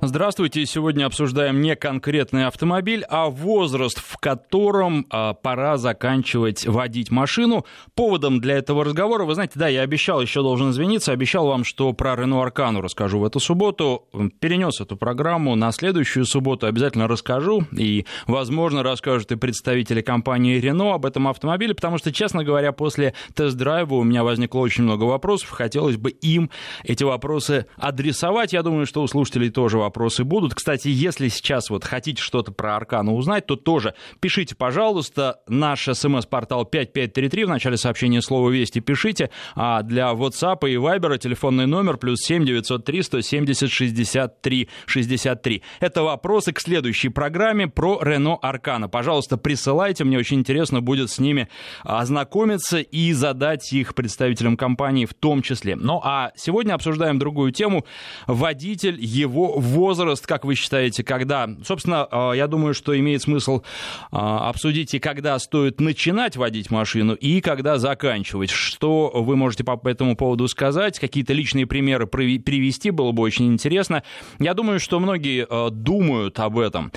Здравствуйте. Сегодня обсуждаем не конкретный автомобиль, а возраст, в котором а, пора заканчивать водить машину. Поводом для этого разговора, вы знаете, да, я обещал, еще должен извиниться, обещал вам, что про Рено Аркану расскажу в эту субботу. Перенес эту программу на следующую субботу, обязательно расскажу. И, возможно, расскажут и представители компании Рено об этом автомобиле, потому что, честно говоря, после тест-драйва у меня возникло очень много вопросов. Хотелось бы им эти вопросы адресовать. Я думаю, что у слушателей тоже вопросы будут. Кстати, если сейчас вот хотите что-то про Аркану узнать, то тоже пишите, пожалуйста. Наш смс-портал 5533, в начале сообщения слова «Вести» пишите, а для WhatsApp и Viber телефонный номер плюс 7 903 170 63 63. Это вопросы к следующей программе про Рено Аркана. Пожалуйста, присылайте, мне очень интересно будет с ними ознакомиться и задать их представителям компании в том числе. Ну а сегодня обсуждаем другую тему. Водитель, его возраст, как вы считаете, когда... Собственно, э, я думаю, что имеет смысл э, обсудить и когда стоит начинать водить машину, и когда заканчивать. Что вы можете по этому поводу сказать? Какие-то личные примеры привести было бы очень интересно. Я думаю, что многие э, думают об этом.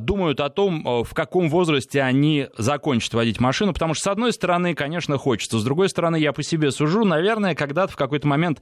Думают о том, в каком возрасте они закончат водить машину, потому что, с одной стороны, конечно, хочется. С другой стороны, я по себе сужу. Наверное, когда-то в какой-то момент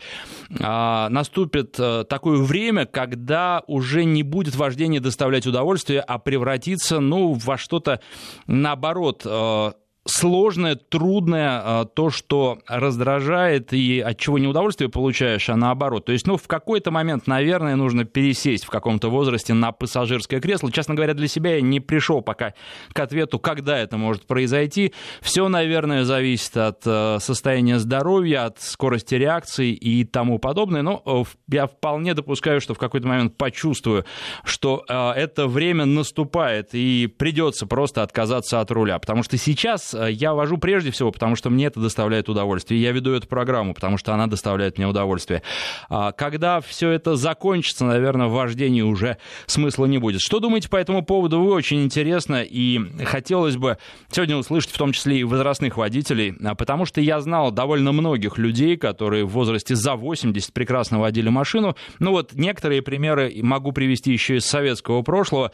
наступит такое время, когда уже не будет вождение доставлять удовольствие, а превратиться, ну, во что-то наоборот э, сложное, трудное, а, то, что раздражает и от чего неудовольствие получаешь, а наоборот. То есть, ну, в какой-то момент, наверное, нужно пересесть в каком-то возрасте на пассажирское кресло. Честно говоря, для себя я не пришел пока к ответу, когда это может произойти. Все, наверное, зависит от э, состояния здоровья, от скорости реакции и тому подобное. Но э, я вполне допускаю, что в какой-то момент почувствую, что э, это время наступает и придется просто отказаться от руля. Потому что сейчас Э, я вожу прежде всего, потому что мне это доставляет удовольствие. Я веду эту программу, потому что она доставляет мне удовольствие. А когда все это закончится, наверное, в вождении уже смысла не будет. Что думаете по этому поводу? Вы очень интересно, и хотелось бы сегодня услышать в том числе и возрастных водителей, а потому что я знал довольно многих людей, которые в возрасте за 80 прекрасно водили машину. Ну вот некоторые примеры могу привести еще из советского прошлого.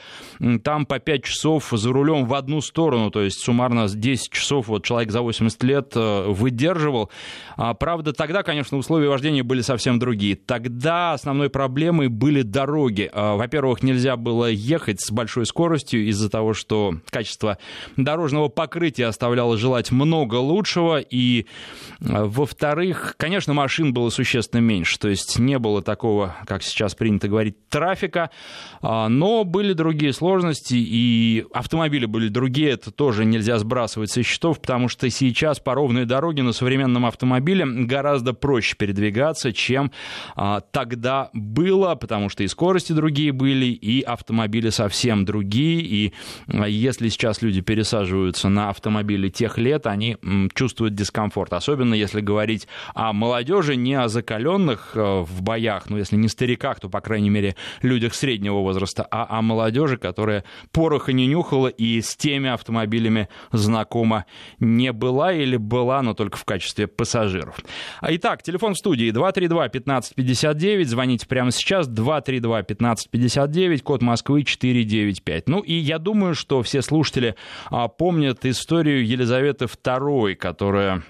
Там по 5 часов за рулем в одну сторону, то есть суммарно 10 10 часов вот человек за 80 лет э, выдерживал. А, правда, тогда, конечно, условия вождения были совсем другие. Тогда основной проблемой были дороги. А, во-первых, нельзя было ехать с большой скоростью из-за того, что качество дорожного покрытия оставляло желать много лучшего. И, а, во-вторых, конечно, машин было существенно меньше. То есть не было такого, как сейчас принято говорить, трафика. Но были другие сложности, и автомобили были другие. Это тоже нельзя сбрасывать со счетов, потому что сейчас по ровной дороге на современном автомобиле гораздо проще передвигаться, чем а, тогда было, потому что и скорости другие были, и автомобили совсем другие, и а, если сейчас люди пересаживаются на автомобили тех лет, они м, чувствуют дискомфорт, особенно если говорить о молодежи, не о закаленных а, в боях, ну если не стариках, то, по крайней мере, людях среднего возраста, а о молодежи, которая пороха не нюхала и с теми автомобилями знакома знакома не была или была, но только в качестве пассажиров. А итак, телефон в студии 232-1559, звоните прямо сейчас, 232-1559, код Москвы 495. Ну и я думаю, что все слушатели а, помнят историю Елизаветы II, которая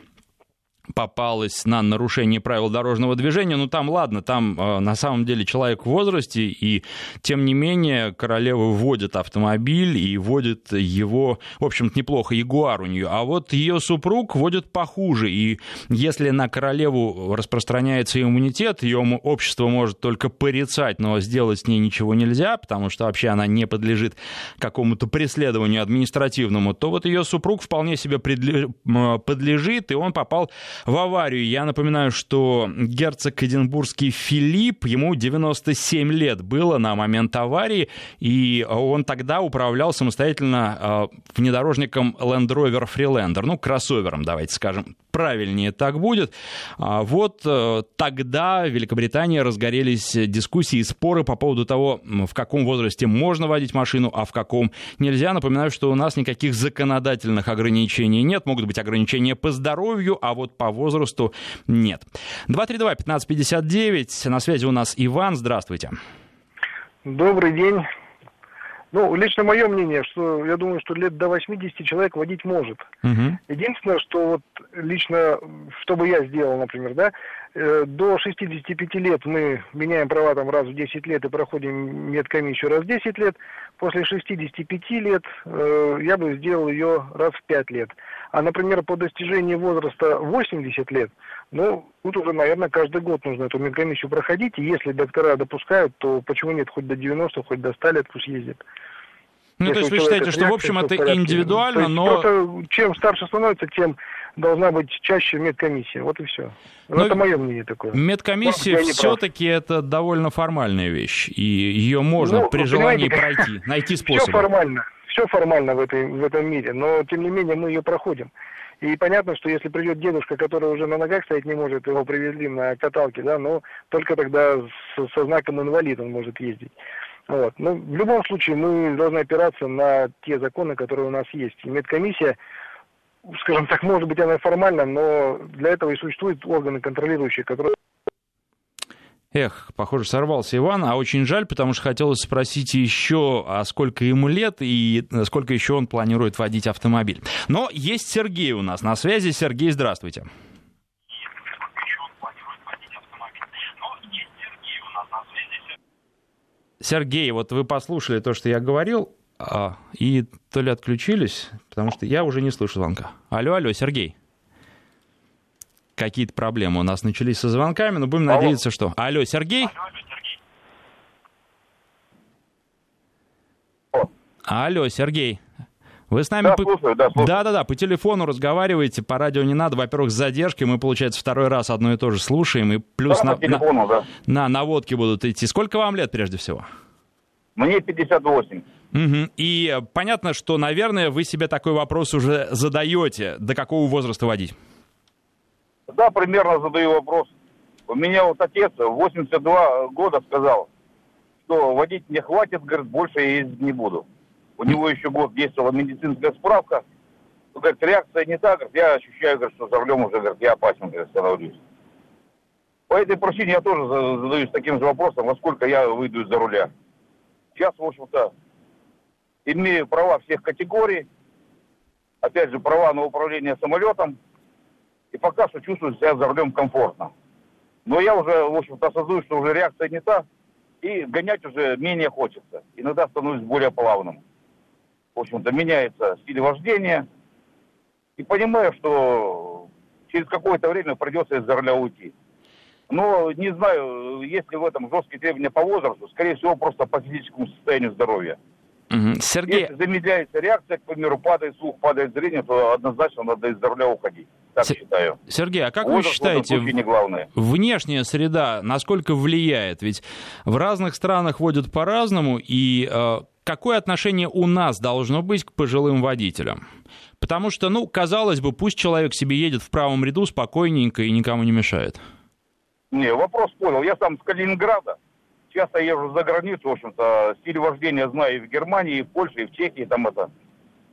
попалась на нарушение правил дорожного движения. Ну, там, ладно, там э, на самом деле человек в возрасте, и тем не менее королева вводит автомобиль и водит его, в общем-то, неплохо, ягуар у нее. А вот ее супруг водит похуже, и если на королеву распространяется иммунитет, ее общество может только порицать, но сделать с ней ничего нельзя, потому что вообще она не подлежит какому-то преследованию административному, то вот ее супруг вполне себе подлежит, и он попал в аварию. Я напоминаю, что герцог Эдинбургский Филипп, ему 97 лет было на момент аварии, и он тогда управлял самостоятельно э, внедорожником Land Rover Freelander, ну, кроссовером, давайте скажем, правильнее так будет. А вот э, тогда в Великобритании разгорелись дискуссии и споры по поводу того, в каком возрасте можно водить машину, а в каком нельзя. Напоминаю, что у нас никаких законодательных ограничений нет. Могут быть ограничения по здоровью, а вот по возрасту нет. 232-1559. На связи у нас Иван. Здравствуйте. Добрый день. Ну, лично мое мнение, что я думаю, что лет до 80 человек водить может. Угу. Единственное, что вот лично, что бы я сделал, например, да, э, до 65 лет мы меняем права там раз в 10 лет и проходим медкомиссию раз в 10 лет. После 65 лет э, я бы сделал ее раз в 5 лет. А, например, по достижении возраста 80 лет, ну, тут уже, наверное, каждый год нужно эту медкомиссию проходить. И если доктора допускают, то почему нет хоть до 90, хоть до 100 лет пусть ездит. Ну, то есть вы считаете, что, в общем, это индивидуально, есть, но... Просто, чем старше становится, тем должна быть чаще медкомиссия. Вот и все. Ну, это мое мнение такое. Медкомиссия все-таки это довольно формальная вещь. И ее можно ну, при желании пройти, найти способ. Все формально. Все формально в, этой, в этом мире, но тем не менее мы ее проходим. И понятно, что если придет дедушка, который уже на ногах стоять не может, его привезли на каталке, да, но только тогда с, со знаком инвалид он может ездить. Вот. Но ну, в любом случае мы должны опираться на те законы, которые у нас есть. И медкомиссия, скажем так, может быть она формальна, но для этого и существуют органы контролирующие, которые Эх, похоже, сорвался Иван, а очень жаль, потому что хотелось спросить еще, а сколько ему лет и сколько еще он планирует водить автомобиль. Но есть Сергей у нас на связи. Сергей, здравствуйте. Сергей, вот вы послушали то, что я говорил, а, и то ли отключились, потому что я уже не слышу звонка. Алло, алло, Сергей какие-то проблемы у нас начались со звонками, но будем Алло. надеяться, что... Алло, Сергей? Алло, Сергей. Вы с нами... Да, по... слушаю, да, слушаю. Да-да-да, по телефону разговариваете, по радио не надо. Во-первых, с задержкой мы, получается, второй раз одно и то же слушаем, и плюс да, на, телефону, на, да. на наводки будут идти. Сколько вам лет, прежде всего? Мне 58. Угу. И понятно, что, наверное, вы себе такой вопрос уже задаете. До какого возраста водить? Да, примерно задаю вопрос. У меня вот отец 82 года сказал, что водить мне хватит, говорит, больше я ездить не буду. У него еще год действовала медицинская справка. Говорит, реакция не так, говорит, я ощущаю, говорит, что за рулем уже, говорит, я опасен, говорит, становлюсь. По этой причине я тоже задаюсь таким же вопросом, во сколько я выйду из-за руля. Сейчас, в общем-то, имею права всех категорий, опять же, права на управление самолетом, и пока что чувствую себя за рулем комфортно. Но я уже, в общем-то, осознаю, что уже реакция не та, и гонять уже менее хочется. Иногда становлюсь более плавным. В общем-то, меняется стиль вождения. И понимаю, что через какое-то время придется из-за руля уйти. Но не знаю, есть ли в этом жесткие требования по возрасту, скорее всего, просто по физическому состоянию здоровья. Сергей... Если замедляется реакция, к примеру, падает слух, падает зрение, то однозначно надо из-за руля уходить. Так С... считаю. Сергей, а как Возраст вы считаете, не главное. внешняя среда насколько влияет? Ведь в разных странах водят по-разному, и э, какое отношение у нас должно быть к пожилым водителям? Потому что, ну, казалось бы, пусть человек себе едет в правом ряду спокойненько и никому не мешает. Не, вопрос понял. Я сам с Калининграда часто езжу за границу, в общем-то, стиль вождения знаю и в Германии, и в Польше, и в Чехии, там это,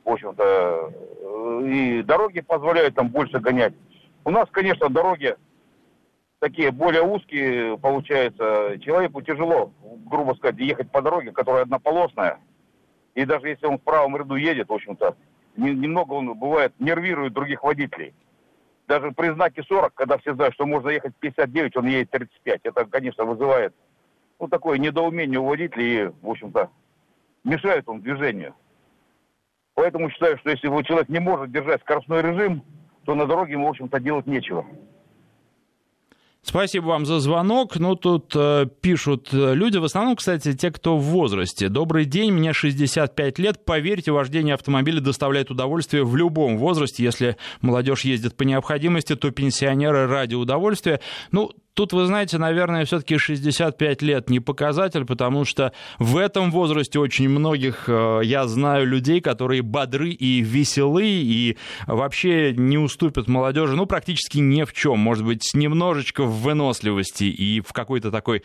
в общем-то, э, и дороги позволяют там больше гонять. У нас, конечно, дороги такие более узкие, получается, человеку тяжело, грубо сказать, ехать по дороге, которая однополосная, и даже если он в правом ряду едет, в общем-то, немного он, бывает, нервирует других водителей. Даже при знаке 40, когда все знают, что можно ехать 59, он едет 35. Это, конечно, вызывает ну, такое недоумение у водителей, и, в общем-то, мешает он движению. Поэтому считаю, что если человек не может держать скоростной режим, то на дороге ему, в общем-то, делать нечего. Спасибо вам за звонок. Ну, тут э, пишут э, люди, в основном, кстати, те, кто в возрасте. Добрый день, мне 65 лет. Поверьте, вождение автомобиля доставляет удовольствие в любом возрасте. Если молодежь ездит по необходимости, то пенсионеры ради удовольствия. Ну, Тут, вы знаете, наверное, все-таки 65 лет не показатель, потому что в этом возрасте очень многих, э, я знаю, людей, которые бодры и веселы, и вообще не уступят молодежи, ну, практически ни в чем. Может быть, немножечко в выносливости и в какой-то такой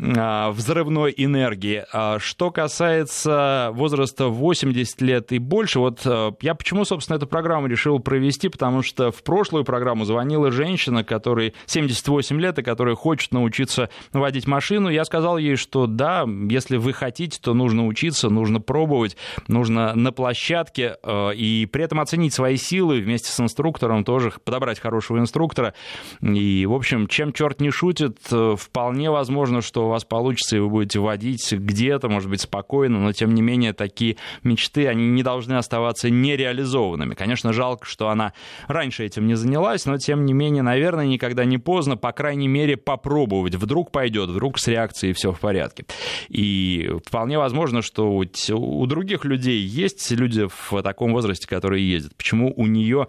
а, взрывной энергии. А что касается возраста 80 лет и больше, вот э, я почему, собственно, эту программу решил провести, потому что в прошлую программу звонила женщина, которой 78 лет, и которая хочет научиться водить машину. Я сказал ей, что да, если вы хотите, то нужно учиться, нужно пробовать, нужно на площадке э, и при этом оценить свои силы вместе с инструктором, тоже подобрать хорошего инструктора. И, в общем, чем черт не шутит, э, вполне возможно, что у вас получится, и вы будете водить где-то, может быть, спокойно, но, тем не менее, такие мечты, они не должны оставаться нереализованными. Конечно, жалко, что она раньше этим не занялась, но, тем не менее, наверное, никогда не поздно, по крайней мере, попробовать. Вдруг пойдет, вдруг с реакцией все в порядке. И вполне возможно, что у других людей есть люди в таком возрасте, которые ездят. Почему у нее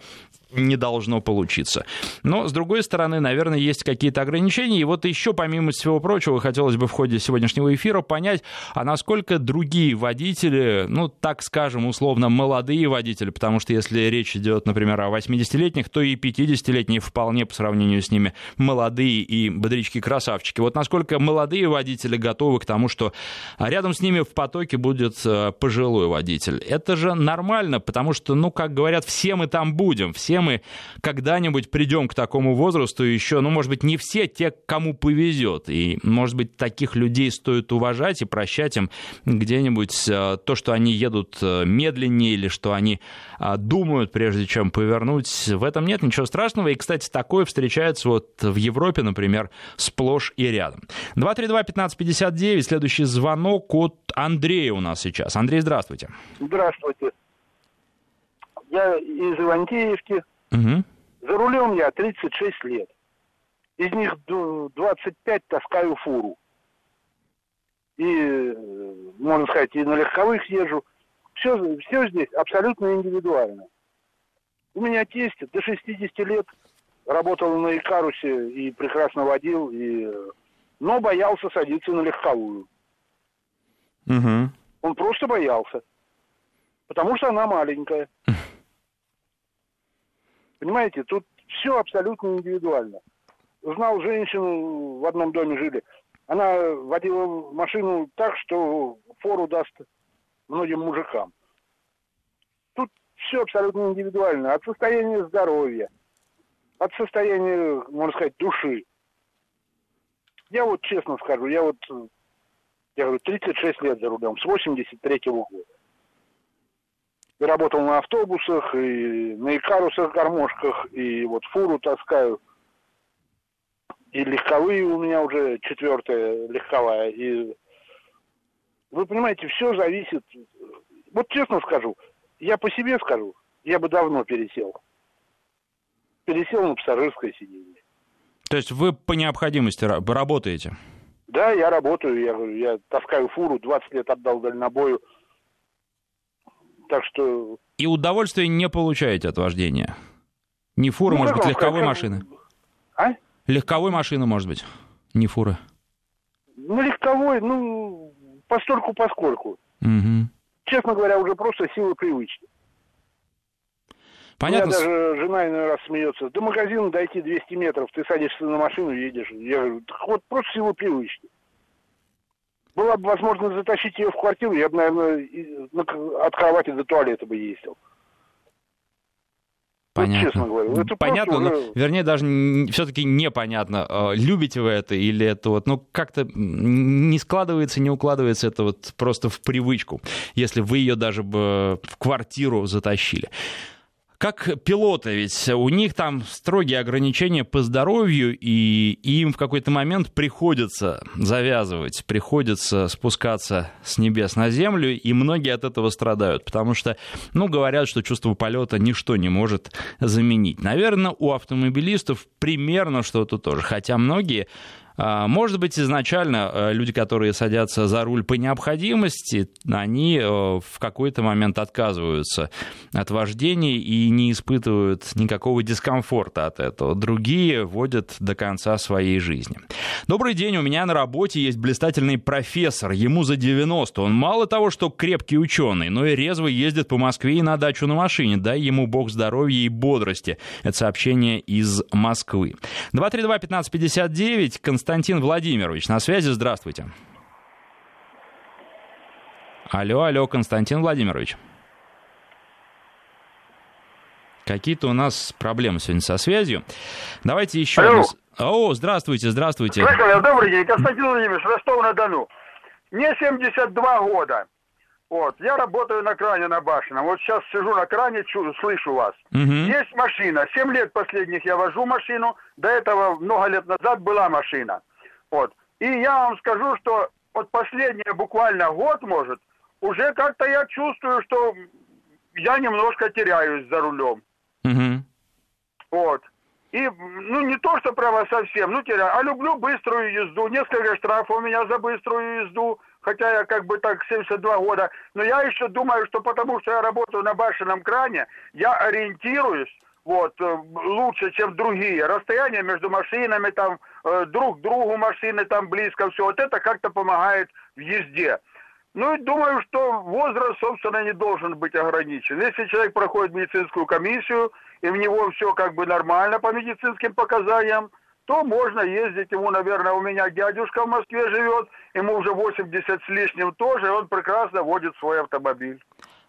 не должно получиться. Но, с другой стороны, наверное, есть какие-то ограничения. И вот еще, помимо всего прочего, хотелось бы в ходе сегодняшнего эфира понять, а насколько другие водители, ну, так скажем, условно, молодые водители, потому что если речь идет, например, о 80-летних, то и 50-летние вполне по сравнению с ними молодые и бодрячки-красавчики. Вот насколько молодые водители готовы к тому, что рядом с ними в потоке будет э, пожилой водитель. Это же нормально, потому что, ну, как говорят, все мы там будем, все мы когда-нибудь придем к такому возрасту еще, ну, может быть, не все те, кому повезет. И, может быть, таких людей стоит уважать и прощать им где-нибудь э, то, что они едут э, медленнее или что они э, думают, прежде чем повернуть. В этом нет ничего страшного. И, кстати, такое встречается вот в Европе, например, сплошь и рядом. 232-1559, следующий звонок от Андрея у нас сейчас. Андрей, здравствуйте. Здравствуйте. Я из Ивантеевки. Угу. За рулем я 36 лет. Из них 25 таскаю фуру. И, можно сказать, и на легковых езжу. Все, все здесь абсолютно индивидуально. У меня тесть до 60 лет работал на Икарусе и прекрасно водил, и... но боялся садиться на легковую. Угу. Он просто боялся. Потому что она маленькая. Понимаете, тут все абсолютно индивидуально. Знал женщину, в одном доме жили. Она водила машину так, что фору даст многим мужикам. Тут все абсолютно индивидуально. От состояния здоровья, от состояния, можно сказать, души. Я вот честно скажу, я вот, я говорю, 36 лет за рулем, с 83 -го года и работал на автобусах, и на икарусах, гармошках, и вот фуру таскаю. И легковые у меня уже четвертая легковая. И вы понимаете, все зависит. Вот честно скажу, я по себе скажу, я бы давно пересел. Пересел на пассажирское сиденье. То есть вы по необходимости работаете? Да, я работаю, я, я таскаю фуру, 20 лет отдал дальнобою. Так что... И удовольствия не получаете от вождения? Не фуры, ну, может быть, легковой как... машины? А? Легковой машины, может быть, не фуры. Ну, легковой, ну, постольку поскольку. Угу. Честно говоря, уже просто сила привычки. Понятно. У меня даже жена иной раз смеется. До магазина дойти 200 метров, ты садишься на машину и едешь. Я говорю, вот просто сила привычки была бы возможность затащить ее в квартиру, я бы, наверное, от кровати до туалета бы ездил. Понятно. Вот, честно говоря. Это Понятно, уже... но, вернее, даже все-таки непонятно, э, любите вы это или это вот, ну, как-то не складывается, не укладывается это вот просто в привычку, если вы ее даже бы в квартиру затащили как пилоты, ведь у них там строгие ограничения по здоровью, и им в какой-то момент приходится завязывать, приходится спускаться с небес на землю, и многие от этого страдают, потому что, ну, говорят, что чувство полета ничто не может заменить. Наверное, у автомобилистов примерно что-то тоже, хотя многие может быть, изначально э, люди, которые садятся за руль по необходимости, они э, в какой-то момент отказываются от вождения и не испытывают никакого дискомфорта от этого. Другие водят до конца своей жизни. Добрый день, у меня на работе есть блистательный профессор, ему за 90. Он мало того, что крепкий ученый, но и резво ездит по Москве и на дачу на машине. Дай ему бог здоровья и бодрости. Это сообщение из Москвы. 232-1559, Константин Константин Владимирович на связи. Здравствуйте. Алло, алло, Константин Владимирович. Какие-то у нас проблемы сегодня со связью. Давайте еще алло. раз. О, здравствуйте, здравствуйте. Добрый день, Константин Владимирович, Ростов-на-Дону. Мне 72 года. Вот, я работаю на кране на башенном. Вот сейчас сижу на кране, чу, слышу вас. Угу. Есть машина. Семь лет последних я вожу машину. До этого много лет назад была машина. Вот. И я вам скажу, что вот последний буквально год, может, уже как-то я чувствую, что я немножко теряюсь за рулем. Угу. Вот. И, ну, не то, что право совсем, ну, теряю, а люблю быструю езду. Несколько штрафов у меня за быструю езду хотя я как бы так 72 года, но я еще думаю, что потому что я работаю на башенном кране, я ориентируюсь вот, э, лучше, чем другие. Расстояние между машинами, там, э, друг другу машины там близко, все, вот это как-то помогает в езде. Ну и думаю, что возраст, собственно, не должен быть ограничен. Если человек проходит медицинскую комиссию, и в него все как бы нормально по медицинским показаниям, то можно ездить. Ему, наверное, у меня дядюшка в Москве живет, ему уже 80 с лишним тоже, и он прекрасно водит свой автомобиль.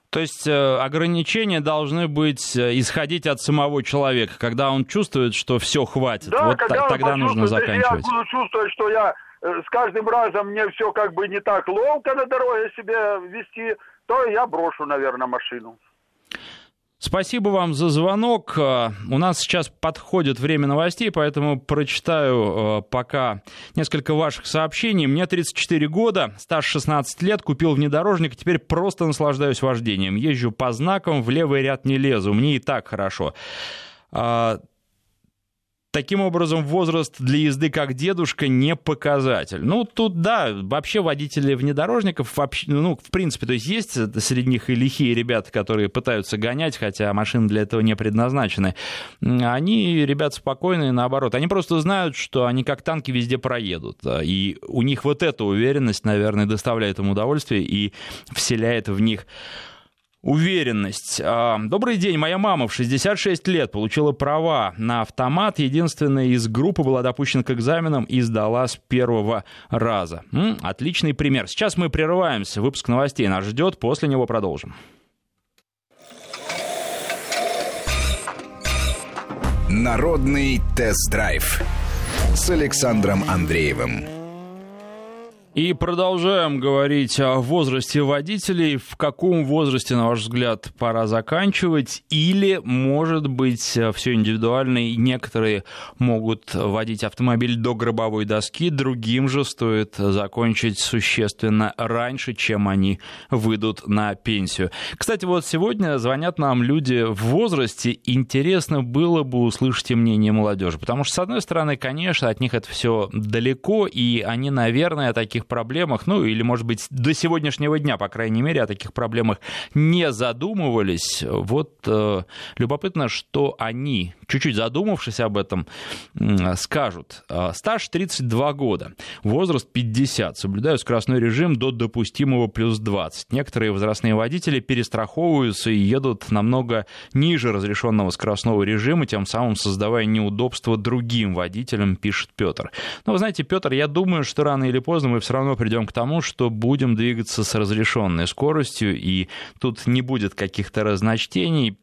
То есть э, ограничения должны быть э, исходить от самого человека, когда он чувствует, что все хватит. Да, вот когда тогда нужно заканчивать. Если я буду чувствовать, что я э, с каждым разом мне все как бы не так ловко на дороге себя вести, то я брошу, наверное, машину. Спасибо вам за звонок. Э, у нас сейчас подходит время новостей, поэтому прочитаю э, пока несколько ваших сообщений. Мне 34 года, стаж 16 лет, купил внедорожник, теперь просто наслаждаюсь вождением. Езжу по знакам, в левый ряд не лезу, мне и так хорошо. Таким образом, возраст для езды как дедушка не показатель. Ну, тут, да, вообще водители внедорожников, вообще, ну, в принципе, то есть есть среди них и лихие ребята, которые пытаются гонять, хотя машины для этого не предназначены. Они, ребят, спокойные, наоборот. Они просто знают, что они как танки везде проедут. И у них вот эта уверенность, наверное, доставляет им удовольствие и вселяет в них Уверенность. А, добрый день, моя мама в 66 лет получила права на автомат. Единственная из группы была допущена к экзаменам и сдала с первого раза. М, отличный пример. Сейчас мы прерываемся. Выпуск новостей нас ждет. После него продолжим. Народный тест-драйв с Александром Андреевым. И продолжаем говорить о возрасте водителей. В каком возрасте, на ваш взгляд, пора заканчивать? Или, может быть, все индивидуально, и некоторые могут водить автомобиль до гробовой доски, другим же стоит закончить существенно раньше, чем они выйдут на пенсию. Кстати, вот сегодня звонят нам люди в возрасте. Интересно было бы услышать мнение молодежи. Потому что, с одной стороны, конечно, от них это все далеко, и они, наверное, таких таких проблемах, ну или, может быть, до сегодняшнего дня, по крайней мере, о таких проблемах не задумывались. Вот э, любопытно, что они, чуть-чуть задумавшись об этом, э, скажут. Стаж 32 года, возраст 50, соблюдаю скоростной режим до допустимого плюс 20. Некоторые возрастные водители перестраховываются и едут намного ниже разрешенного скоростного режима, тем самым создавая неудобства другим водителям, пишет Петр. Но вы знаете, Петр, я думаю, что рано или поздно мы все все равно придем к тому, что будем двигаться с разрешенной скоростью, и тут не будет каких-то разночтений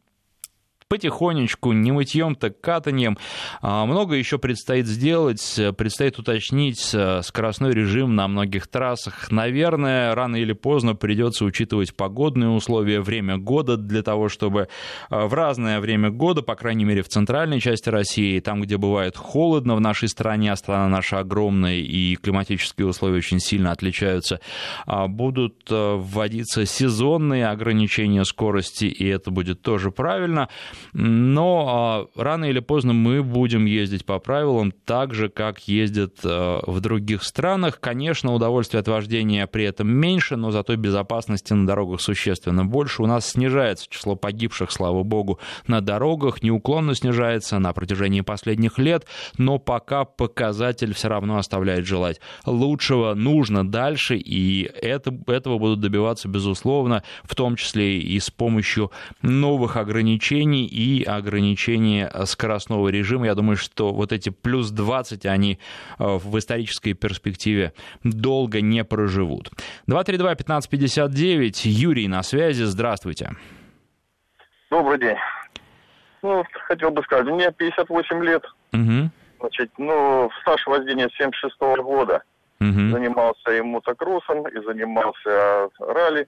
потихонечку, не мытьем, так катанием. А, много еще предстоит сделать, предстоит уточнить э, скоростной режим на многих трассах. Наверное, рано или поздно придется учитывать погодные условия, время года для того, чтобы э, в разное время года, по крайней мере в центральной части России, там, где бывает холодно в нашей стране, а страна наша огромная и климатические условия очень сильно отличаются, а, будут э, вводиться сезонные ограничения скорости, и это будет тоже правильно. Но а, рано или поздно мы будем ездить по правилам так же, как ездят а, в других странах. Конечно, удовольствие от вождения при этом меньше, но зато безопасности на дорогах существенно больше. У нас снижается число погибших, слава богу, на дорогах, неуклонно снижается на протяжении последних лет, но пока показатель все равно оставляет желать лучшего, нужно дальше, и это, этого будут добиваться, безусловно, в том числе и с помощью новых ограничений и ограничение скоростного режима. Я думаю, что вот эти плюс 20, они э, в исторической перспективе долго не проживут. 232-1559, Юрий на связи, здравствуйте. Добрый день. Ну, хотел бы сказать, мне 58 лет. Угу. Значит, ну, стаж вождения 76 -го года. Угу. Занимался и мотокроссом, и занимался ралли.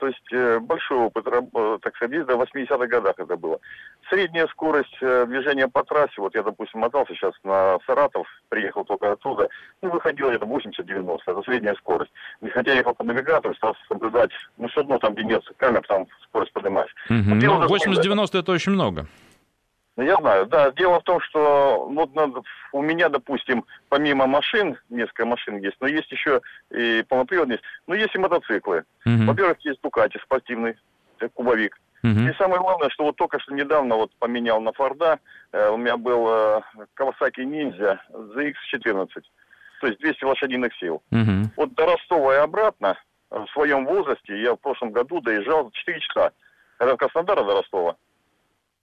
То есть э, большой опыт, э, так сказать, до 80-х годах это было. Средняя скорость э, движения по трассе, вот я, допустим, мотался сейчас на Саратов, приехал только оттуда, ну, выходило это 80-90, это средняя скорость. Хотя я ехал по навигатору, стал соблюдать, ну, все равно там, где нет камер, там скорость поднимаешь. Угу. Ну, 80-90 это очень много. Ну, я знаю, да. Дело в том, что вот надо, у меня, допустим, помимо машин, несколько машин есть, но есть еще и полноприводные, но есть и мотоциклы. Uh-huh. Во-первых, есть Дукати спортивный, э, кубовик. Uh-huh. И самое главное, что вот только что недавно вот поменял на Форда, э, у меня был э, Kawasaki Ninja ZX-14, то есть 200 лошадиных сил. Uh-huh. Вот до Ростова и обратно в своем возрасте я в прошлом году доезжал 4 часа. Это в Краснодара до Ростова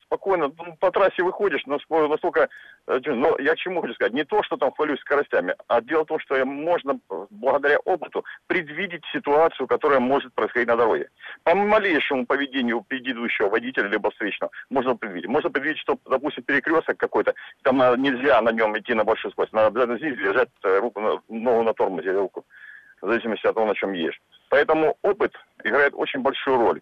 спокойно ну, по трассе выходишь, настолько... Э, но я к чему хочу сказать? Не то, что там хвалюсь скоростями, а дело в том, что можно благодаря опыту предвидеть ситуацию, которая может происходить на дороге. По малейшему поведению предыдущего водителя либо встречного можно предвидеть. Можно предвидеть, что, допустим, перекресток какой-то, там нельзя на нем идти на большую скорость. Надо обязательно здесь держать э, руку, ногу на тормозе, руку, в зависимости от того, на чем едешь. Поэтому опыт играет очень большую роль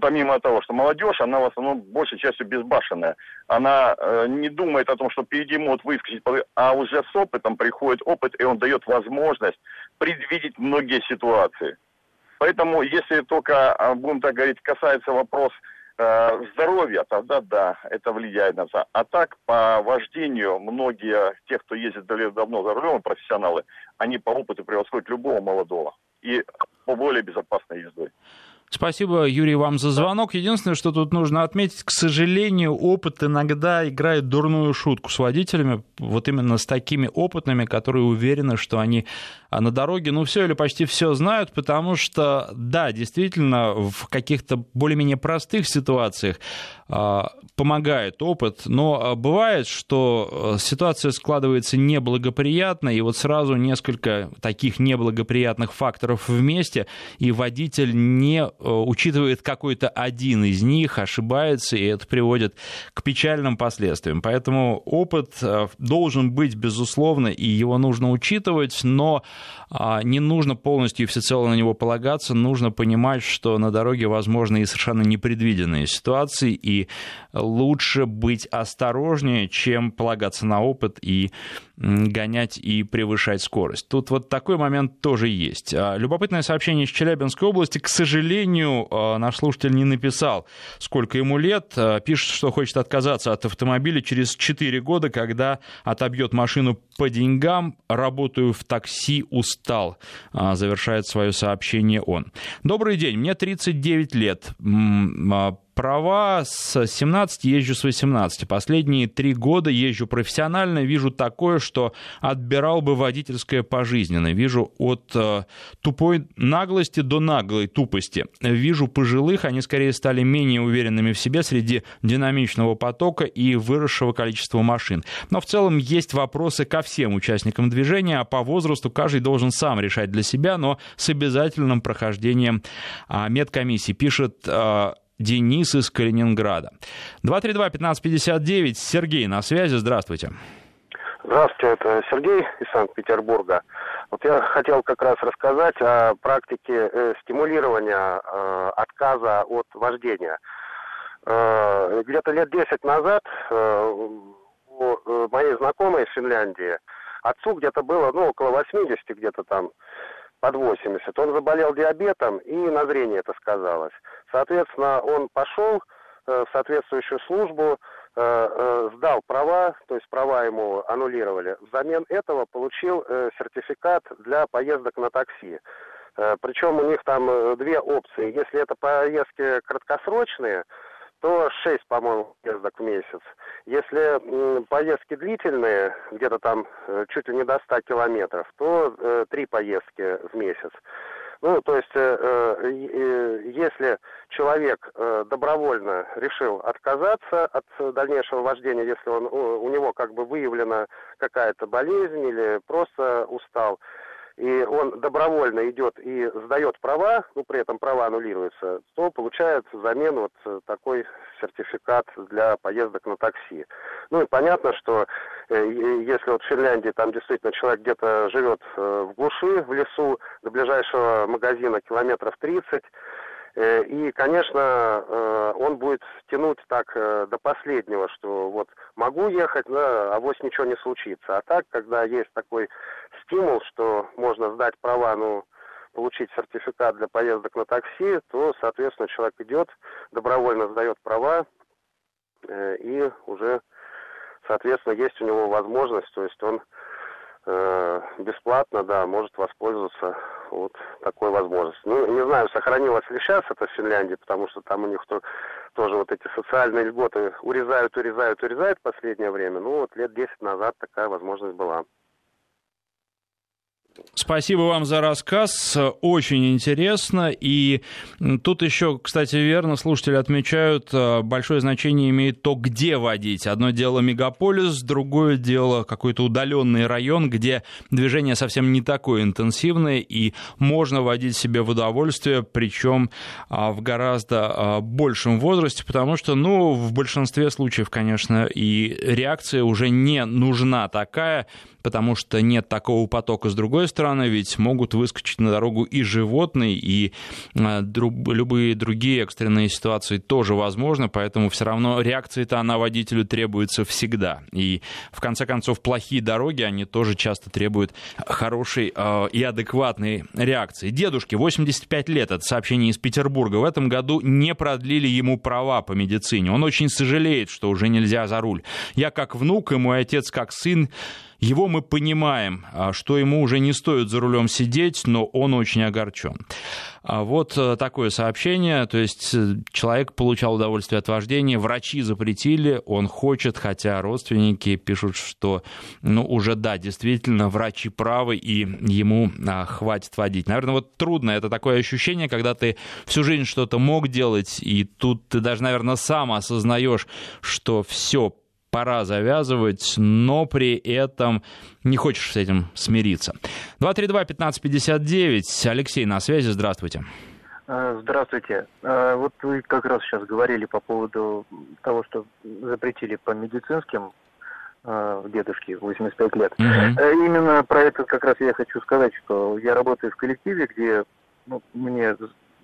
помимо того, что молодежь, она в основном большей частью безбашенная. Она э, не думает о том, что впереди могут выскочить, а уже с опытом приходит опыт, и он дает возможность предвидеть многие ситуации. Поэтому, если только, а, будем так говорить, касается вопрос э, здоровья, тогда да, это влияет на это. А так, по вождению, многие, тех, кто ездит давно за рулем, профессионалы, они по опыту превосходят любого молодого. И по более безопасной ездой. Спасибо, Юрий, вам за звонок. Единственное, что тут нужно отметить, к сожалению, опыт иногда играет дурную шутку с водителями, вот именно с такими опытными, которые уверены, что они а, на дороге, ну, все или почти все знают, потому что, да, действительно, в каких-то более-менее простых ситуациях а, помогает опыт, но а, бывает, что ситуация складывается неблагоприятно, и вот сразу несколько таких неблагоприятных факторов вместе, и водитель не Э, учитывает какой-то один из них, ошибается, и это приводит к печальным последствиям. Поэтому опыт э, должен быть, безусловно, и его нужно учитывать, но не нужно полностью и всецело на него полагаться, нужно понимать, что на дороге возможны и совершенно непредвиденные ситуации, и лучше быть осторожнее, чем полагаться на опыт и гонять и превышать скорость. Тут вот такой момент тоже есть. А, любопытное сообщение из Челябинской области. К сожалению, а, наш слушатель не написал, сколько ему лет. А, пишет, что хочет отказаться от автомобиля через 4 года, когда отобьет машину по деньгам. Работаю в такси, устал. Завершает свое сообщение он. Добрый день, мне 39 лет права с 17, езжу с 18. Последние три года езжу профессионально, вижу такое, что отбирал бы водительское пожизненно. Вижу от э, тупой наглости до наглой тупости. Вижу пожилых, они скорее стали менее уверенными в себе среди динамичного потока и выросшего количества машин. Но в целом есть вопросы ко всем участникам движения, а по возрасту каждый должен сам решать для себя, но с обязательным прохождением а, медкомиссии. Пишет э, Денис из Калининграда. 232-1559, Сергей на связи, здравствуйте. Здравствуйте, это Сергей из Санкт-Петербурга. Вот я хотел как раз рассказать о практике э, стимулирования э, отказа от вождения. Э, где-то лет 10 назад э, у э, моей знакомой из Финляндии отцу где-то было, ну, около 80 где-то там, под 80. Он заболел диабетом, и на зрение это сказалось. Соответственно, он пошел э, в соответствующую службу, э, э, сдал права, то есть права ему аннулировали. Взамен этого получил сертификат для поездок на такси. Причем у них там две опции. Если это поездки краткосрочные, то 6, по-моему, поездок в месяц. Если поездки длительные, где-то там э, чуть ли не до 100 километров, то э, 3 поездки в месяц. Ну, то есть, э, если человек добровольно решил отказаться от дальнейшего вождения, если он, у него как бы выявлена какая-то болезнь или просто устал, и он добровольно идет и сдает права, ну, при этом права аннулируются, то получает взамен вот э, такой сертификат для поездок на такси. Ну и понятно, что э, если вот в Финляндии там действительно человек где-то живет э, в глуши, в лесу, до ближайшего магазина километров 30, Э, и, конечно, э, он будет тянуть так э, до последнего, что вот могу ехать, да, а вось ничего не случится. А так, когда есть такой стимул, что можно сдать права, ну, получить сертификат для поездок на такси, то, соответственно, человек идет, добровольно сдает права, и уже, соответственно, есть у него возможность, то есть он Э, бесплатно, да, может воспользоваться вот такой возможностью. Ну, не знаю, сохранилось ли сейчас это в Финляндии, потому что там у них то, тоже вот эти социальные льготы урезают, урезают, урезают в последнее время. Ну, вот лет 10 назад такая возможность была. Спасибо вам за рассказ, очень интересно. И тут еще, кстати, верно, слушатели отмечают, э, большое значение имеет то, где водить. Одно дело мегаполис, другое дело какой-то удаленный район, где движение совсем не такое интенсивное, и можно водить себе в удовольствие, причем а, в гораздо а, большем возрасте, потому что, ну, в большинстве случаев, конечно, и реакция уже не нужна такая, потому что нет такого потока с другой стороны, ведь могут выскочить на дорогу и животные, и а, любые другие экстренные ситуации тоже возможны, поэтому все равно реакция-то она водителю требуется всегда. И в конце концов плохие дороги, они тоже часто требуют хорошей э, и адекватной реакции. Дедушке 85 лет, это сообщение из Петербурга, в этом году не продлили ему права по медицине. Он очень сожалеет, что уже нельзя за руль. Я как внук и мой отец как сын его мы понимаем, а, что ему уже не стоит за рулем сидеть, но он очень огорчен. А вот э, такое сообщение, то есть э, человек получал удовольствие от вождения, врачи запретили, он хочет, хотя родственники пишут, что, ну, уже да, действительно, врачи правы, и ему а, хватит водить. Наверное, вот трудно, это такое ощущение, когда ты всю жизнь что-то мог делать, и тут ты даже, наверное, сам осознаешь, что все, пора завязывать, но при этом не хочешь с этим смириться. 232-1559. Алексей на связи, здравствуйте. А, здравствуйте. А, вот вы как раз сейчас говорили по поводу того, что запретили по медицинским а, дедушке 85 лет. Угу. Именно про это как раз я хочу сказать, что я работаю в коллективе, где ну, мне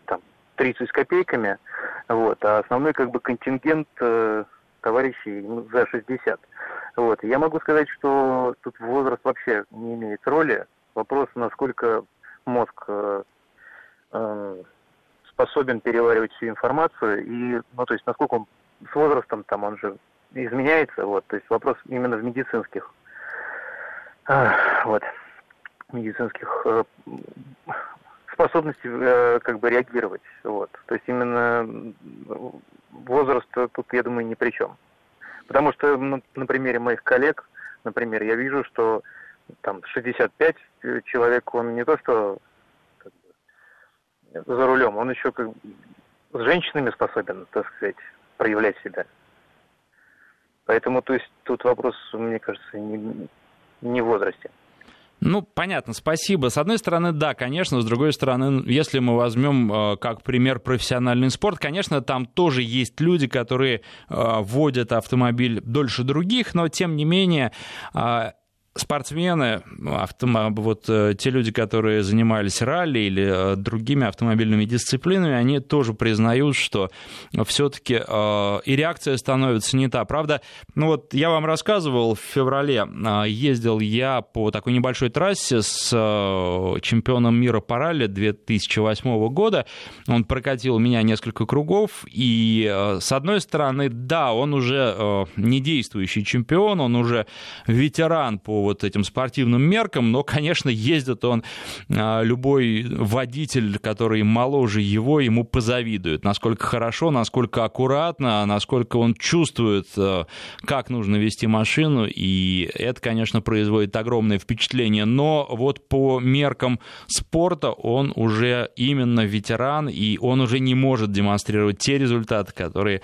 там 30 с копейками, вот, а основной как бы контингент э, товарищей за 60. Вот. Я могу сказать, что тут возраст вообще не имеет роли. Вопрос, насколько мозг э, э, способен переваривать всю информацию и, ну, то есть, насколько он с возрастом там он же изменяется, вот, то есть вопрос именно в медицинских, э, вот, медицинских э, способности э, как бы реагировать, вот, то есть именно возраст тут, я думаю, ни при чем. Потому что ну, на примере моих коллег, например, я вижу, что там 65 человек, он не то что как бы, за рулем, он еще как с женщинами способен, так сказать, проявлять себя. Поэтому, то есть, тут вопрос, мне кажется, не, не в возрасте. Ну, понятно, спасибо. С одной стороны, да, конечно, с другой стороны, если мы возьмем э, как пример профессиональный спорт, конечно, там тоже есть люди, которые э, водят автомобиль дольше других, но тем не менее э, спортсмены, автом... вот э, те люди, которые занимались ралли или э, другими автомобильными дисциплинами, они тоже признают, что все-таки э, и реакция становится не та. Правда, ну вот я вам рассказывал, в феврале ездил я по такой небольшой трассе с чемпионом мира по ралли 2008 года. Он прокатил меня несколько кругов, и с одной стороны, да, он уже не действующий чемпион, он уже ветеран по вот этим спортивным меркам, но, конечно, ездит он, а, любой водитель, который моложе его, ему позавидует, насколько хорошо, насколько аккуратно, насколько он чувствует, а, как нужно вести машину, и это, конечно, производит огромное впечатление, но вот по меркам спорта он уже именно ветеран, и он уже не может демонстрировать те результаты, которые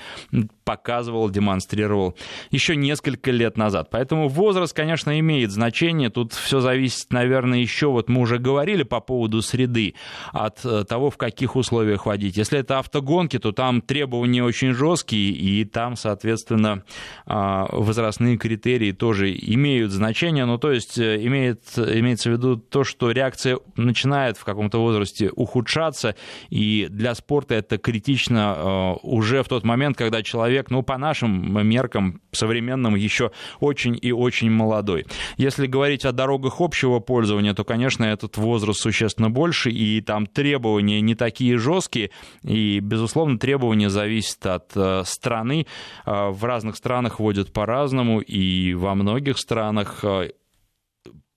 показывал, демонстрировал еще несколько лет назад. Поэтому возраст, конечно, имеет имеет значение. Тут все зависит, наверное, еще, вот мы уже говорили по поводу среды, от э, того, в каких условиях водить. Если это автогонки, то там требования очень жесткие, и там, соответственно, а, возрастные критерии тоже имеют значение. Ну, то есть э, имеет, имеется в виду то, что реакция начинает в каком-то возрасте ухудшаться, и для спорта это критично э, уже в тот момент, когда человек, ну, по нашим меркам современным, еще очень и очень молодой. Если говорить о дорогах общего пользования, то, конечно, этот возраст существенно больше, и там требования не такие жесткие, и, безусловно, требования зависят от э, страны. Э, в разных странах водят по-разному, и во многих странах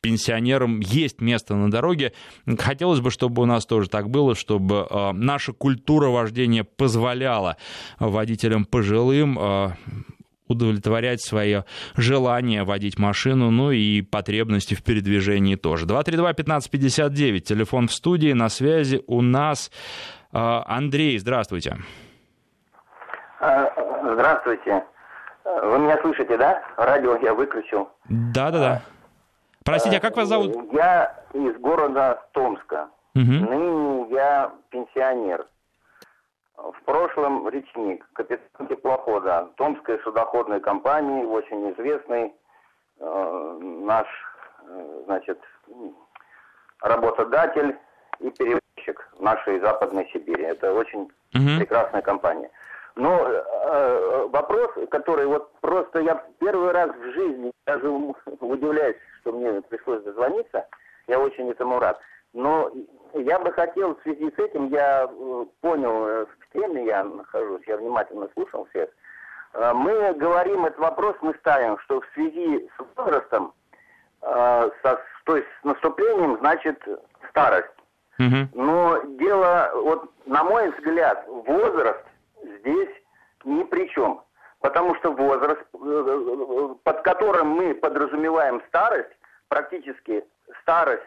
пенсионерам есть место на дороге. Хотелось бы, чтобы у нас тоже так было, чтобы э, наша культура вождения позволяла водителям пожилым э, удовлетворять свое желание водить машину, ну и потребности в передвижении тоже. 232-1559, телефон в студии, на связи у нас э, Андрей, здравствуйте. Здравствуйте. Вы меня слышите, да? Радио я выключил. Да-да-да. Простите, а как вас зовут? Я из города Томска. Угу. Ныне я пенсионер. В прошлом речник, капитан теплохода Томской судоходной компании, очень известный э, наш, э, значит, работодатель и перевозчик нашей Западной Сибири. Это очень угу. прекрасная компания. Но э, э, вопрос, который вот просто я первый раз в жизни даже удивляюсь, что мне пришлось дозвониться, я очень этому рад. Но я бы хотел в связи с этим, я э, понял, э, в теме я нахожусь, я внимательно слушал всех. Э, мы говорим этот вопрос, мы ставим, что в связи с возрастом, со, то есть с наступлением, значит, старость. Угу. Но дело, вот на мой взгляд, возраст здесь ни при чем. Потому что возраст, под которым мы подразумеваем старость, практически старость,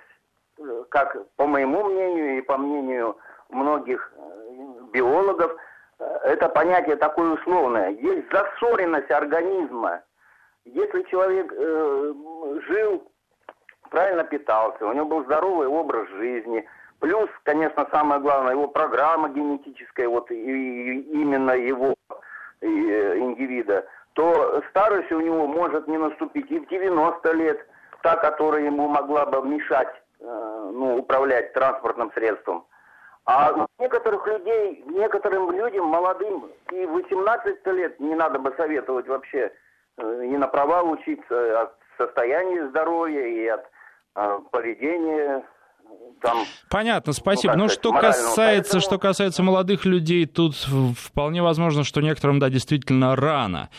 как по моему мнению и по мнению многих биологов, это понятие такое условное. Есть засоренность организма. Если человек э, жил, правильно питался, у него был здоровый образ жизни – Плюс, конечно, самое главное, его программа генетическая, вот и, и именно его и, э, индивида, то старость у него может не наступить и в 90 лет, та, которая ему могла бы мешать э, ну, управлять транспортным средством. А у некоторых людей, некоторым людям, молодым, и 18 лет не надо бы советовать вообще э, и на права учиться от состояния здоровья и от э, поведения там... Понятно, спасибо. Ну, что касается, поэтому... что касается молодых людей, тут вполне возможно, что некоторым, да, действительно рано.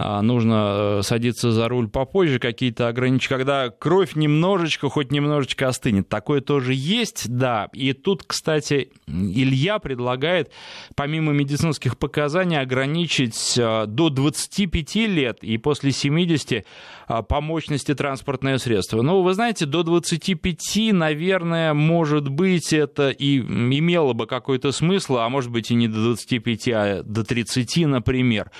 А, нужно э, садиться за руль попозже, какие-то ограничения, когда кровь немножечко, хоть немножечко остынет. Такое тоже есть, да. И тут, кстати, Илья предлагает, помимо медицинских показаний, ограничить э, до 25 лет и после 70 э, по мощности транспортное средство. Ну, вы знаете, до 25, наверное, может быть, это и имело бы какой-то смысл, а может быть и не до 25, а до 30, например.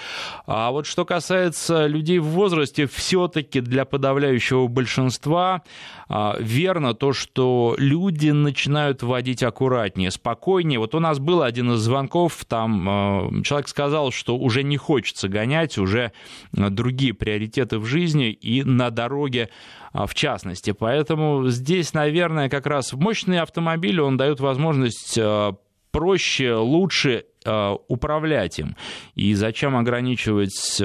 А вот что касается людей в возрасте, все-таки для подавляющего большинства а, верно то, что люди начинают водить аккуратнее, спокойнее. Вот у нас был один из звонков, там а, человек сказал, что уже не хочется гонять, уже другие приоритеты в жизни и на дороге а, в частности. Поэтому здесь, наверное, как раз мощный автомобиль, он дает возможность а, проще, лучше а, управлять им. И зачем ограничивать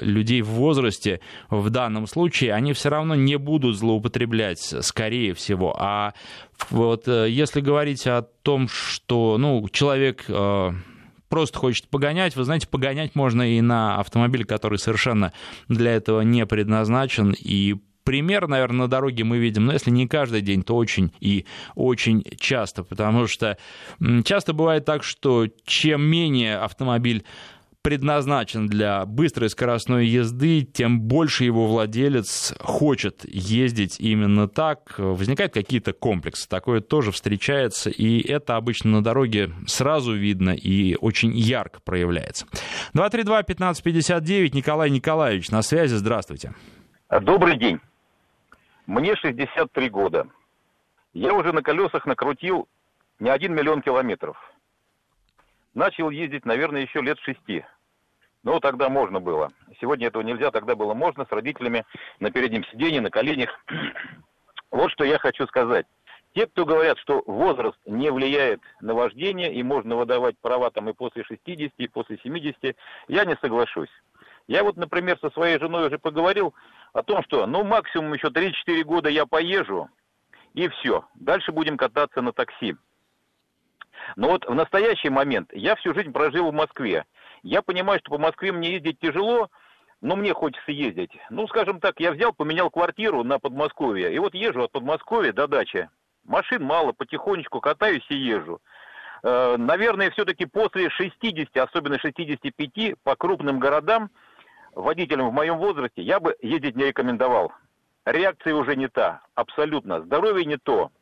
людей в возрасте в данном случае? Они все равно не будут злоупотреблять, скорее всего. А вот если говорить о том, что ну, человек просто хочет погонять, вы знаете, погонять можно и на автомобиле, который совершенно для этого не предназначен, и пример, наверное, на дороге мы видим, но если не каждый день, то очень и очень часто, потому что часто бывает так, что чем менее автомобиль предназначен для быстрой скоростной езды, тем больше его владелец хочет ездить именно так. Возникают какие-то комплексы. Такое тоже встречается, и это обычно на дороге сразу видно и очень ярко проявляется. 232-1559, Николай Николаевич на связи, здравствуйте. Добрый день. Мне 63 года. Я уже на колесах накрутил не один миллион километров. Начал ездить, наверное, еще лет шести. Ну, тогда можно было. Сегодня этого нельзя, тогда было можно с родителями на переднем сиденье, на коленях. вот что я хочу сказать. Те, кто говорят, что возраст не влияет на вождение и можно выдавать права там и после 60, и после 70, я не соглашусь. Я вот, например, со своей женой уже поговорил о том, что ну максимум еще 3-4 года я поезжу, и все. Дальше будем кататься на такси. Но вот в настоящий момент я всю жизнь прожил в Москве. Я понимаю, что по Москве мне ездить тяжело, но мне хочется ездить. Ну, скажем так, я взял, поменял квартиру на Подмосковье, и вот езжу от Подмосковья до дачи. Машин мало, потихонечку катаюсь и езжу. Э, наверное, все-таки после 60, особенно 65, по крупным городам, водителям в моем возрасте, я бы ездить не рекомендовал. Реакция уже не та, абсолютно. Здоровье не то.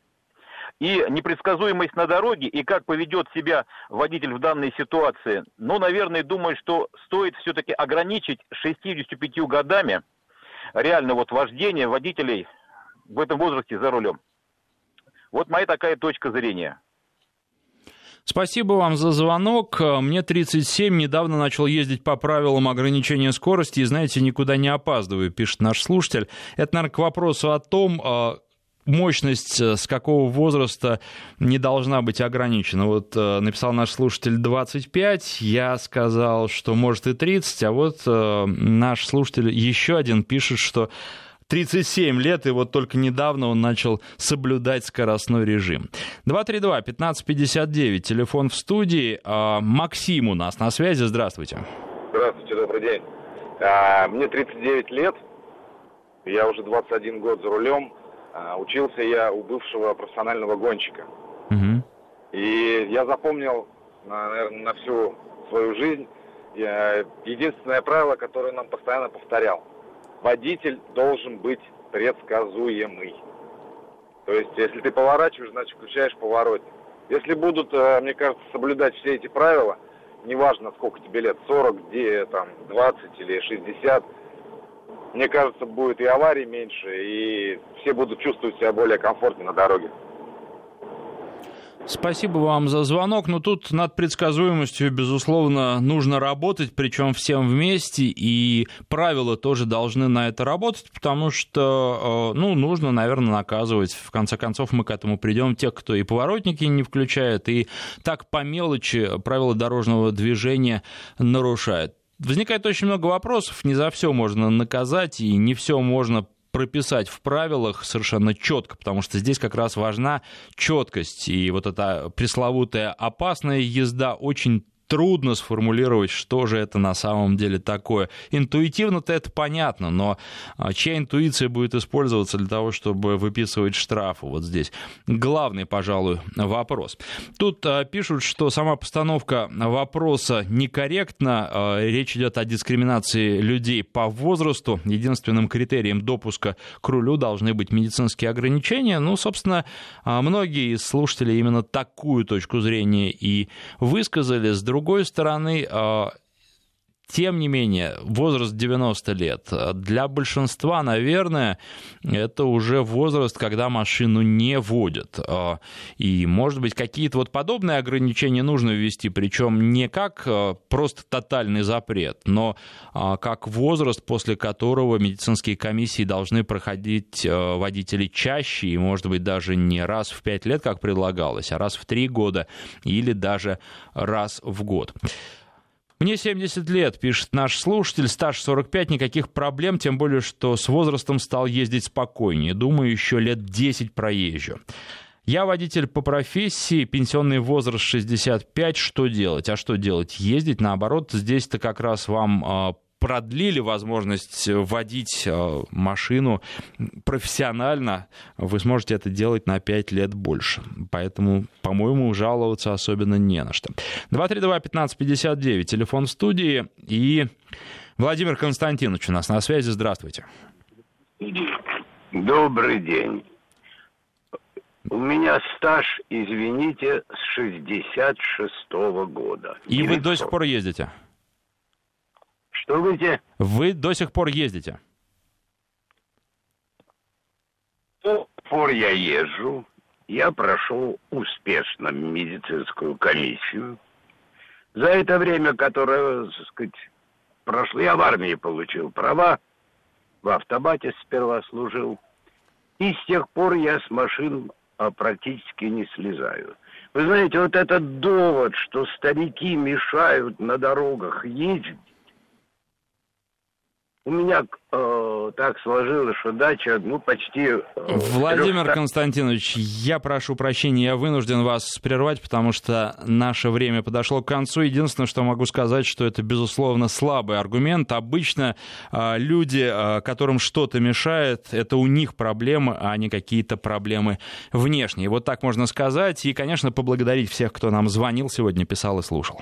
И непредсказуемость на дороге, и как поведет себя водитель в данной ситуации, ну, наверное, думаю, что стоит все-таки ограничить 65 годами реально вот вождение водителей в этом возрасте за рулем. Вот моя такая точка зрения. Спасибо вам за звонок. Мне 37, недавно начал ездить по правилам ограничения скорости и, знаете, никуда не опаздываю, пишет наш слушатель. Это, наверное, к вопросу о том, а, мощность э, с какого возраста не должна быть ограничена. Вот э, написал наш слушатель 25, я сказал, что может и 30, а вот э, наш слушатель еще один пишет, что 37 лет, и вот только недавно он начал соблюдать скоростной режим. 232-1559, телефон в студии. А, Максим у нас на связи, здравствуйте. Здравствуйте, добрый день. А, мне 39 лет, я уже 21 год за рулем. А, учился я у бывшего профессионального гонщика. Угу. И я запомнил, наверное, на всю свою жизнь единственное правило, которое нам постоянно повторял – водитель должен быть предсказуемый. То есть, если ты поворачиваешь, значит, включаешь поворотник. Если будут, э, мне кажется, соблюдать все эти правила, неважно, сколько тебе лет, 40, где, там, 20 или 60, мне кажется, будет и аварий меньше, и все будут чувствовать себя более комфортно на дороге. Спасибо вам за звонок. Но ну, тут над предсказуемостью, безусловно, нужно работать, причем всем вместе, и правила тоже должны на это работать, потому что, э, ну, нужно, наверное, наказывать. В конце концов, мы к этому придем. Тех, кто и поворотники не включает, и так по мелочи правила дорожного движения нарушает. Возникает очень много вопросов, не за все можно наказать, и не все можно прописать в правилах совершенно четко, потому что здесь как раз важна четкость. И вот эта пресловутая опасная езда очень трудно сформулировать, что же это на самом деле такое. Интуитивно-то это понятно, но а, чья интуиция будет использоваться для того, чтобы выписывать штрафы? Вот здесь главный, пожалуй, вопрос. Тут а, пишут, что сама постановка вопроса некорректна. А, речь идет о дискриминации людей по возрасту. Единственным критерием допуска к рулю должны быть медицинские ограничения. Ну, собственно, многие из слушателей именно такую точку зрения и высказали. С другой стороны, а, тем не менее, возраст 90 лет. Для большинства, наверное, это уже возраст, когда машину не водят. А, и, может быть, какие-то вот подобные ограничения нужно ввести, причем не как а, просто тотальный запрет, но как возраст, после которого медицинские комиссии должны проходить водители чаще, и, может быть, даже не раз в 5 лет, как предлагалось, а раз в 3 года или даже раз в год. Мне 70 лет, пишет наш слушатель, стаж 45, никаких проблем, тем более, что с возрастом стал ездить спокойнее. Думаю, еще лет 10 проезжу. Я водитель по профессии, пенсионный возраст 65, что делать? А что делать? Ездить, наоборот, здесь-то как раз вам а, продлили возможность водить э, машину профессионально, вы сможете это делать на 5 лет больше. Поэтому, по-моему, жаловаться особенно не на что. 232-1559, телефон в студии. И Владимир Константинович у нас на связи. Здравствуйте. Добрый день. У меня стаж, извините, с 66-го года. И вы до сих пор ездите? Что говорите? Вы до сих пор ездите? пор я езжу. Я прошел успешно медицинскую комиссию. За это время, которое, так сказать, прошло, я в армии получил права, в автобате сперва служил. И с тех пор я с машин а, практически не слезаю. Вы знаете, вот этот довод, что старики мешают на дорогах ездить, у меня э, так сложилось, что дача, ну, почти... Э, Владимир 300... Константинович, я прошу прощения, я вынужден вас прервать, потому что наше время подошло к концу. Единственное, что могу сказать, что это, безусловно, слабый аргумент. Обычно э, люди, э, которым что-то мешает, это у них проблемы, а не какие-то проблемы внешние. Вот так можно сказать. И, конечно, поблагодарить всех, кто нам звонил сегодня, писал и слушал.